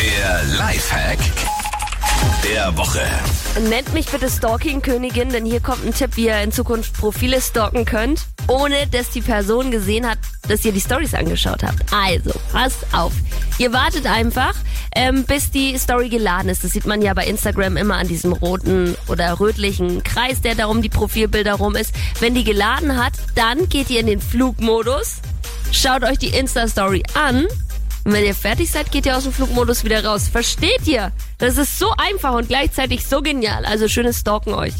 Der Lifehack der Woche. Nennt mich bitte Stalking-Königin, denn hier kommt ein Tipp, wie ihr in Zukunft Profile stalken könnt, ohne dass die Person gesehen hat, dass ihr die Stories angeschaut habt. Also, passt auf. Ihr wartet einfach, ähm, bis die Story geladen ist. Das sieht man ja bei Instagram immer an diesem roten oder rötlichen Kreis, der darum die Profilbilder rum ist. Wenn die geladen hat, dann geht ihr in den Flugmodus, schaut euch die Insta-Story an und wenn ihr fertig seid, geht ihr aus dem Flugmodus wieder raus. Versteht ihr? Das ist so einfach und gleichzeitig so genial. Also schönes Stalken euch.